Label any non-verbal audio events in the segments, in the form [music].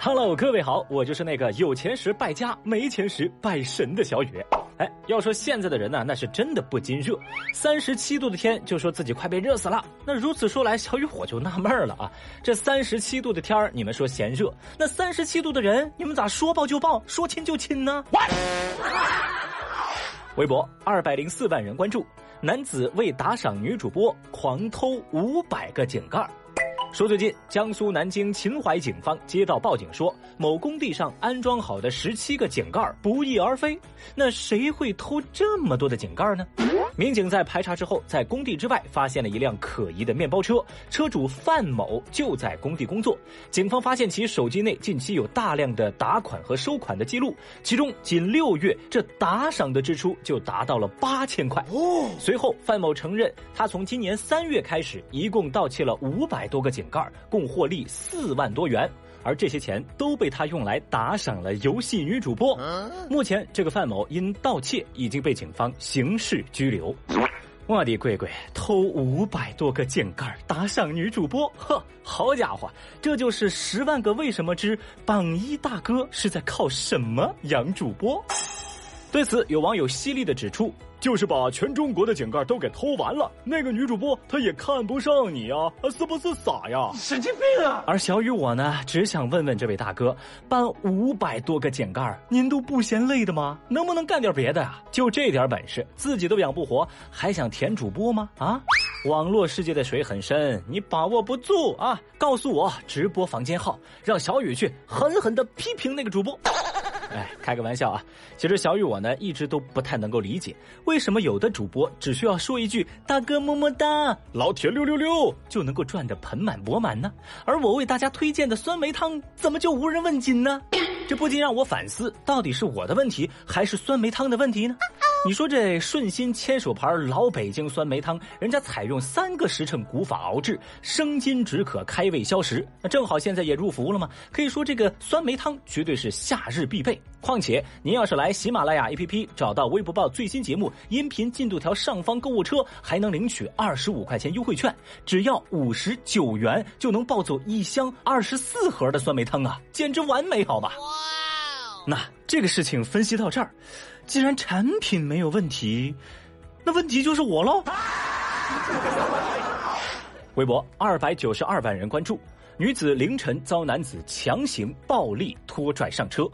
Hello，各位好，我就是那个有钱时败家，没钱时拜神的小雨。哎，要说现在的人呢，那是真的不禁热，三十七度的天就说自己快被热死了。那如此说来，小雨火就纳闷了啊，这三十七度的天儿，你们说嫌热，那三十七度的人，你们咋说抱就抱，说亲就亲呢？微博二百零四万人关注，男子为打赏女主播狂偷五百个井盖。说最近江苏南京秦淮警方接到报警说，某工地上安装好的十七个井盖不翼而飞。那谁会偷这么多的井盖呢？民警在排查之后，在工地之外发现了一辆可疑的面包车，车主范某就在工地工作。警方发现其手机内近期有大量的打款和收款的记录，其中仅六月这打赏的支出就达到了八千块。随后范某承认，他从今年三月开始，一共盗窃了五百多个井盖，共获利四万多元。而这些钱都被他用来打赏了游戏女主播。目前，这个范某因盗窃已经被警方刑事拘留。我的乖乖，偷五百多个井盖打赏女主播，呵，好家伙，这就是《十万个为什么之榜一大哥是在靠什么养主播？对此，有网友犀利的指出。就是把全中国的井盖都给偷完了，那个女主播她也看不上你呀，是不是傻呀？神经病啊！而小雨我呢，只想问问这位大哥，搬五百多个井盖，您都不嫌累的吗？能不能干点别的啊？就这点本事，自己都养不活，还想舔主播吗？啊！网络世界的水很深，你把握不住啊！告诉我直播房间号，让小雨去狠狠的批评那个主播。哎，开个玩笑啊！其实小雨我呢，一直都不太能够理解，为什么有的主播只需要说一句“大哥么么哒”，老铁六六六就能够赚得盆满钵满呢？而我为大家推荐的酸梅汤，怎么就无人问津呢？[coughs] 这不禁让我反思，到底是我的问题，还是酸梅汤的问题呢？你说这顺心千手牌老北京酸梅汤，人家采用三个时辰古法熬制，生津止渴、开胃消食，那正好现在也入伏了嘛？可以说这个酸梅汤绝对是夏日必备。况且您要是来喜马拉雅 APP 找到微博报最新节目音频进度条上方购物车，还能领取二十五块钱优惠券，只要五十九元就能抱走一箱二十四盒的酸梅汤啊，简直完美，好吧？哇！那这个事情分析到这儿。既然产品没有问题，那问题就是我喽。[laughs] 微博二百九十二万人关注，女子凌晨遭男子强行暴力拖拽上车。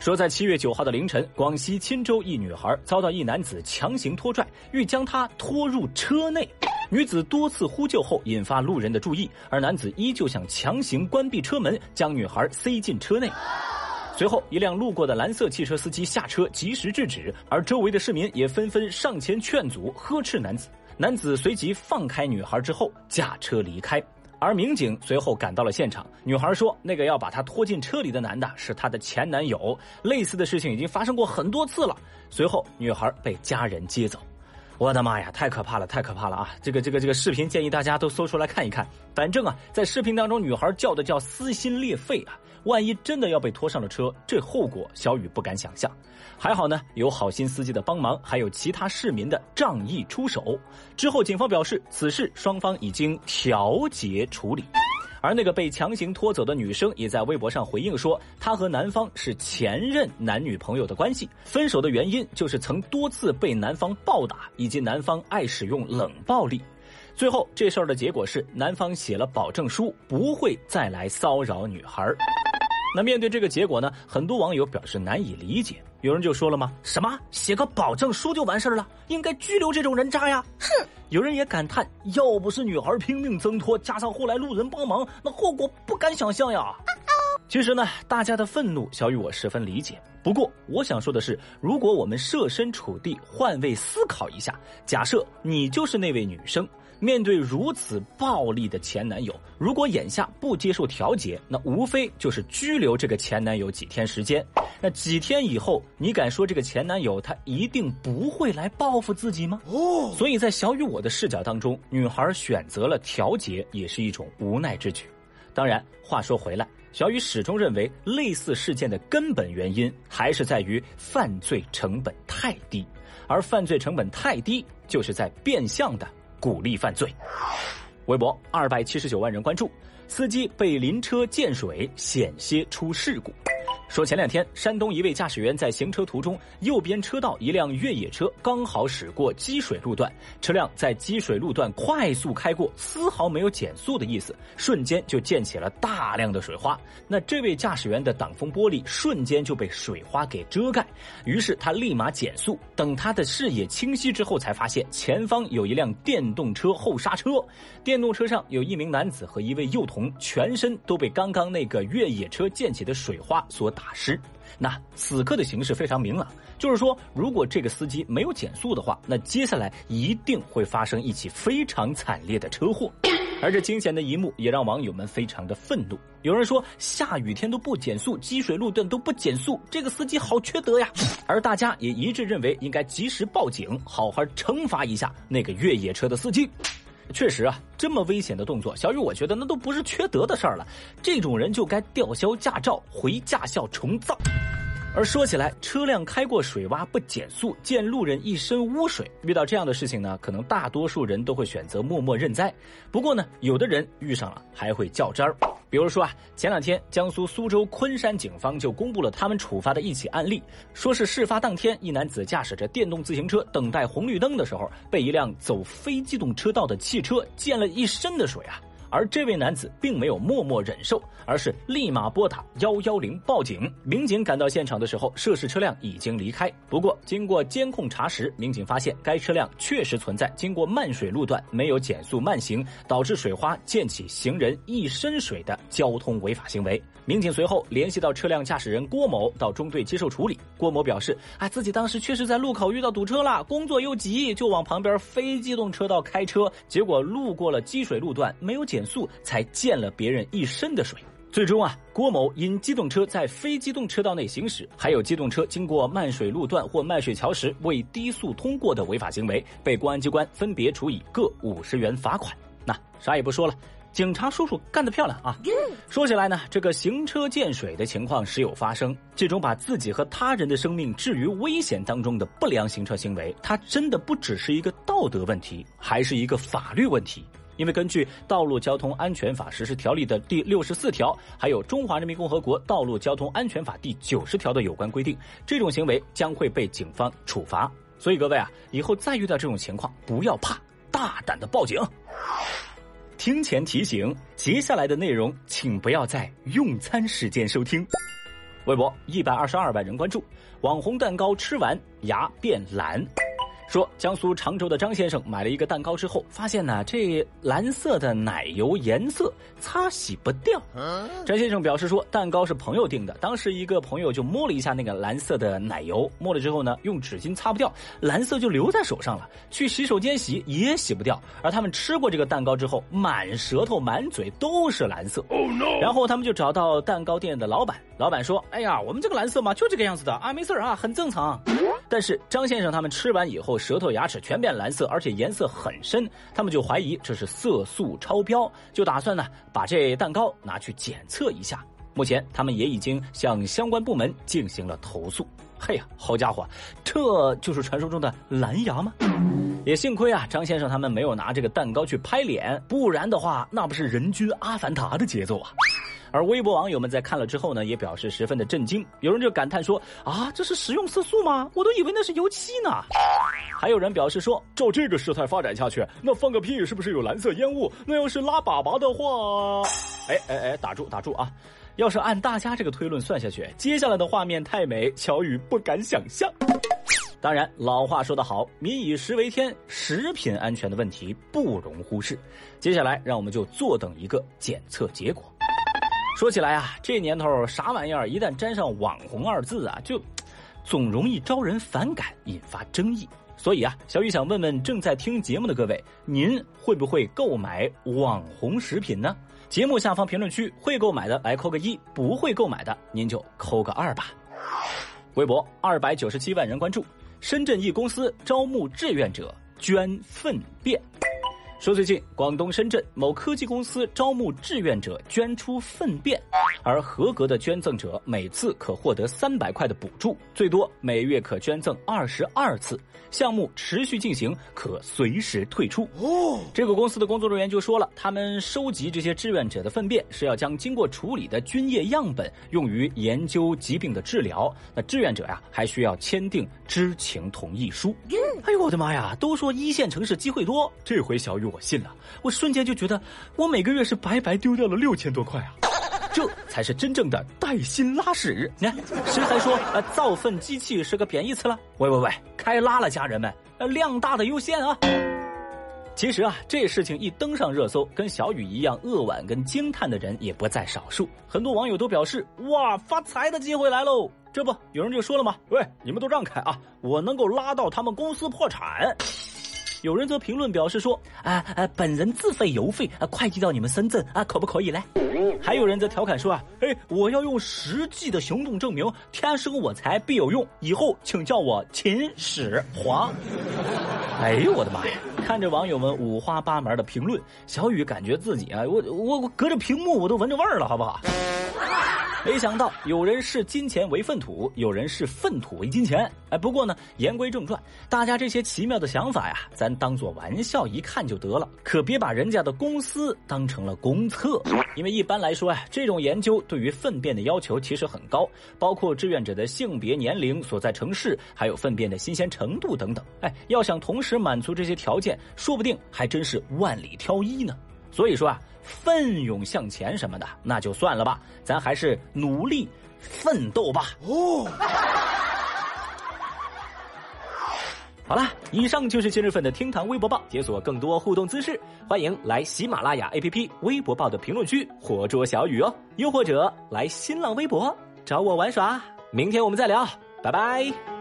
说在七月九号的凌晨，广西钦州一女孩遭到一男子强行拖拽，欲将她拖入车内。女子多次呼救后，引发路人的注意，而男子依旧想强行关闭车门，将女孩塞进车内。随后，一辆路过的蓝色汽车司机下车及时制止，而周围的市民也纷纷上前劝阻、呵斥男子。男子随即放开女孩之后驾车离开，而民警随后赶到了现场。女孩说：“那个要把她拖进车里的男的是她的前男友，类似的事情已经发生过很多次了。”随后，女孩被家人接走。我的妈呀，太可怕了，太可怕了啊！这个这个这个视频建议大家都搜出来看一看。反正啊，在视频当中，女孩叫的叫撕心裂肺啊！万一真的要被拖上了车，这后果小雨不敢想象。还好呢，有好心司机的帮忙，还有其他市民的仗义出手。之后，警方表示此事双方已经调解处理。而那个被强行拖走的女生也在微博上回应说，她和男方是前任男女朋友的关系，分手的原因就是曾多次被男方暴打，以及男方爱使用冷暴力。最后，这事儿的结果是男方写了保证书，不会再来骚扰女孩。那面对这个结果呢？很多网友表示难以理解。有人就说了吗？什么写个保证书就完事儿了？应该拘留这种人渣呀！哼！有人也感叹，要不是女孩拼命挣脱，加上后来路人帮忙，那后果不敢想象呀。其实呢，大家的愤怒，小雨我十分理解。不过，我想说的是，如果我们设身处地换位思考一下，假设你就是那位女生。面对如此暴力的前男友，如果眼下不接受调解，那无非就是拘留这个前男友几天时间。那几天以后，你敢说这个前男友他一定不会来报复自己吗？哦，所以在小雨我的视角当中，女孩选择了调解也是一种无奈之举。当然，话说回来，小雨始终认为类似事件的根本原因还是在于犯罪成本太低，而犯罪成本太低，就是在变相的。鼓励犯罪。微博二百七十九万人关注，司机被临车溅水，险些出事故。说前两天，山东一位驾驶员在行车途中，右边车道一辆越野车刚好驶过积水路段，车辆在积水路段快速开过，丝毫没有减速的意思，瞬间就溅起了大量的水花。那这位驾驶员的挡风玻璃瞬间就被水花给遮盖，于是他立马减速，等他的视野清晰之后，才发现前方有一辆电动车后刹车，电动车上有一名男子和一位幼童，全身都被刚刚那个越野车溅起的水花所。打湿，那此刻的形势非常明朗，就是说，如果这个司机没有减速的话，那接下来一定会发生一起非常惨烈的车祸。而这惊险的一幕也让网友们非常的愤怒。有人说，下雨天都不减速，积水路段都不减速，这个司机好缺德呀！而大家也一致认为，应该及时报警，好好惩罚一下那个越野车的司机。确实啊，这么危险的动作，小雨我觉得那都不是缺德的事儿了，这种人就该吊销驾照，回驾校重造。而说起来，车辆开过水洼不减速，溅路人一身污水，遇到这样的事情呢，可能大多数人都会选择默默认栽。不过呢，有的人遇上了还会较真儿。比如说啊，前两天江苏苏州昆山警方就公布了他们处罚的一起案例，说是事发当天，一男子驾驶着电动自行车等待红绿灯的时候，被一辆走非机动车道的汽车溅了一身的水啊。而这位男子并没有默默忍受，而是立马拨打幺幺零报警。民警赶到现场的时候，涉事车辆已经离开。不过，经过监控查实，民警发现该车辆确实存在经过漫水路段没有减速慢行，导致水花溅起行人一身水的交通违法行为。民警随后联系到车辆驾驶人郭某到中队接受处理。郭某表示：“啊，自己当时确实在路口遇到堵车了，工作又急，就往旁边非机动车道开车，结果路过了积水路段，没有减。”减速才溅了别人一身的水，最终啊，郭某因机动车在非机动车道内行驶，还有机动车经过漫水路段或漫水桥时未低速通过的违法行为，被公安机关分别处以各五十元罚款。那啥也不说了，警察叔叔干得漂亮啊！说起来呢，这个行车溅水的情况时有发生，这种把自己和他人的生命置于危险当中的不良行车行为，它真的不只是一个道德问题，还是一个法律问题。因为根据《道路交通安全法实施条例》的第六十四条，还有《中华人民共和国道路交通安全法》第九十条的有关规定，这种行为将会被警方处罚。所以各位啊，以后再遇到这种情况，不要怕，大胆的报警。听前提醒，接下来的内容请不要在用餐时间收听。微博一百二十二万人关注，网红蛋糕吃完牙变蓝。说江苏常州的张先生买了一个蛋糕之后，发现呢这蓝色的奶油颜色擦洗不掉。张先生表示说，蛋糕是朋友订的，当时一个朋友就摸了一下那个蓝色的奶油，摸了之后呢，用纸巾擦不掉，蓝色就留在手上了。去洗手间洗也洗不掉。而他们吃过这个蛋糕之后，满舌头满嘴都是蓝色。然后他们就找到蛋糕店的老板，老板说：“哎呀，我们这个蓝色嘛就这个样子的啊，没事啊，很正常。”但是张先生他们吃完以后，舌头牙齿全变蓝色，而且颜色很深，他们就怀疑这是色素超标，就打算呢把这蛋糕拿去检测一下。目前他们也已经向相关部门进行了投诉。嘿呀，好家伙，这就是传说中的蓝牙吗？也幸亏啊，张先生他们没有拿这个蛋糕去拍脸，不然的话，那不是人均阿凡达的节奏啊！而微博网友们在看了之后呢，也表示十分的震惊。有人就感叹说：“啊，这是食用色素吗？我都以为那是油漆呢。”还有人表示说：“照这个事态发展下去，那放个屁是不是有蓝色烟雾？那要是拉粑粑的话……哎哎哎，打住打住啊！要是按大家这个推论算下去，接下来的画面太美，乔宇不敢想象。当然，老话说得好，民以食为天，食品安全的问题不容忽视。接下来，让我们就坐等一个检测结果。”说起来啊，这年头啥玩意儿一旦沾上“网红”二字啊，就 [tsk] 总容易招人反感，引发争议。所以啊，小雨想问问正在听节目的各位，您会不会购买网红食品呢？节目下方评论区会购买的来扣个一，不会购买的您就扣个二吧。微博二百九十七万人关注，深圳一公司招募志愿者捐粪便。说最近广东深圳某科技公司招募志愿者捐出粪便，而合格的捐赠者每次可获得三百块的补助，最多每月可捐赠二十二次。项目持续进行，可随时退出。哦，这个公司的工作人员就说了，他们收集这些志愿者的粪便是要将经过处理的菌液样本用于研究疾病的治疗。那志愿者呀，还需要签订知情同意书。哎呦我的妈呀！都说一线城市机会多，这回小雨我信了。我瞬间就觉得，我每个月是白白丢掉了六千多块啊！这才是真正的带薪拉屎。你看，谁还说呃造粪机器是个贬义词了？喂喂喂，开拉了，家人们，呃量大的优先啊！其实啊，这事情一登上热搜，跟小雨一样扼腕跟惊叹的人也不在少数。很多网友都表示：哇，发财的机会来喽！这不，有人就说了吗？喂，你们都让开啊！我能够拉到他们公司破产。有人则评论表示说：“啊啊，本人自费邮费啊，快递到你们深圳啊，可不可以嘞？”还有人则调侃说：“啊，哎，我要用实际的行动证明，天生我材必有用，以后请叫我秦始皇。”哎呦我的妈呀！看着网友们五花八门的评论，小雨感觉自己啊，我我我隔着屏幕我都闻着味儿了，好不好？没想到有人视金钱为粪土，有人视粪土为金钱。哎，不过呢，言归正传，大家这些奇妙的想法呀，咱当做玩笑一看就得了，可别把人家的公司当成了公厕。因为一般来说呀，这种研究对于粪便的要求其实很高，包括志愿者的性别、年龄、所在城市，还有粪便的新鲜程度等等。哎，要想同时满足这些条件，说不定还真是万里挑一呢。所以说啊。奋勇向前什么的，那就算了吧，咱还是努力奋斗吧。哦，好了，以上就是今日份的厅堂微博报，解锁更多互动姿势，欢迎来喜马拉雅 APP 微博报的评论区活捉小雨哦，又或者来新浪微博找我玩耍。明天我们再聊，拜拜。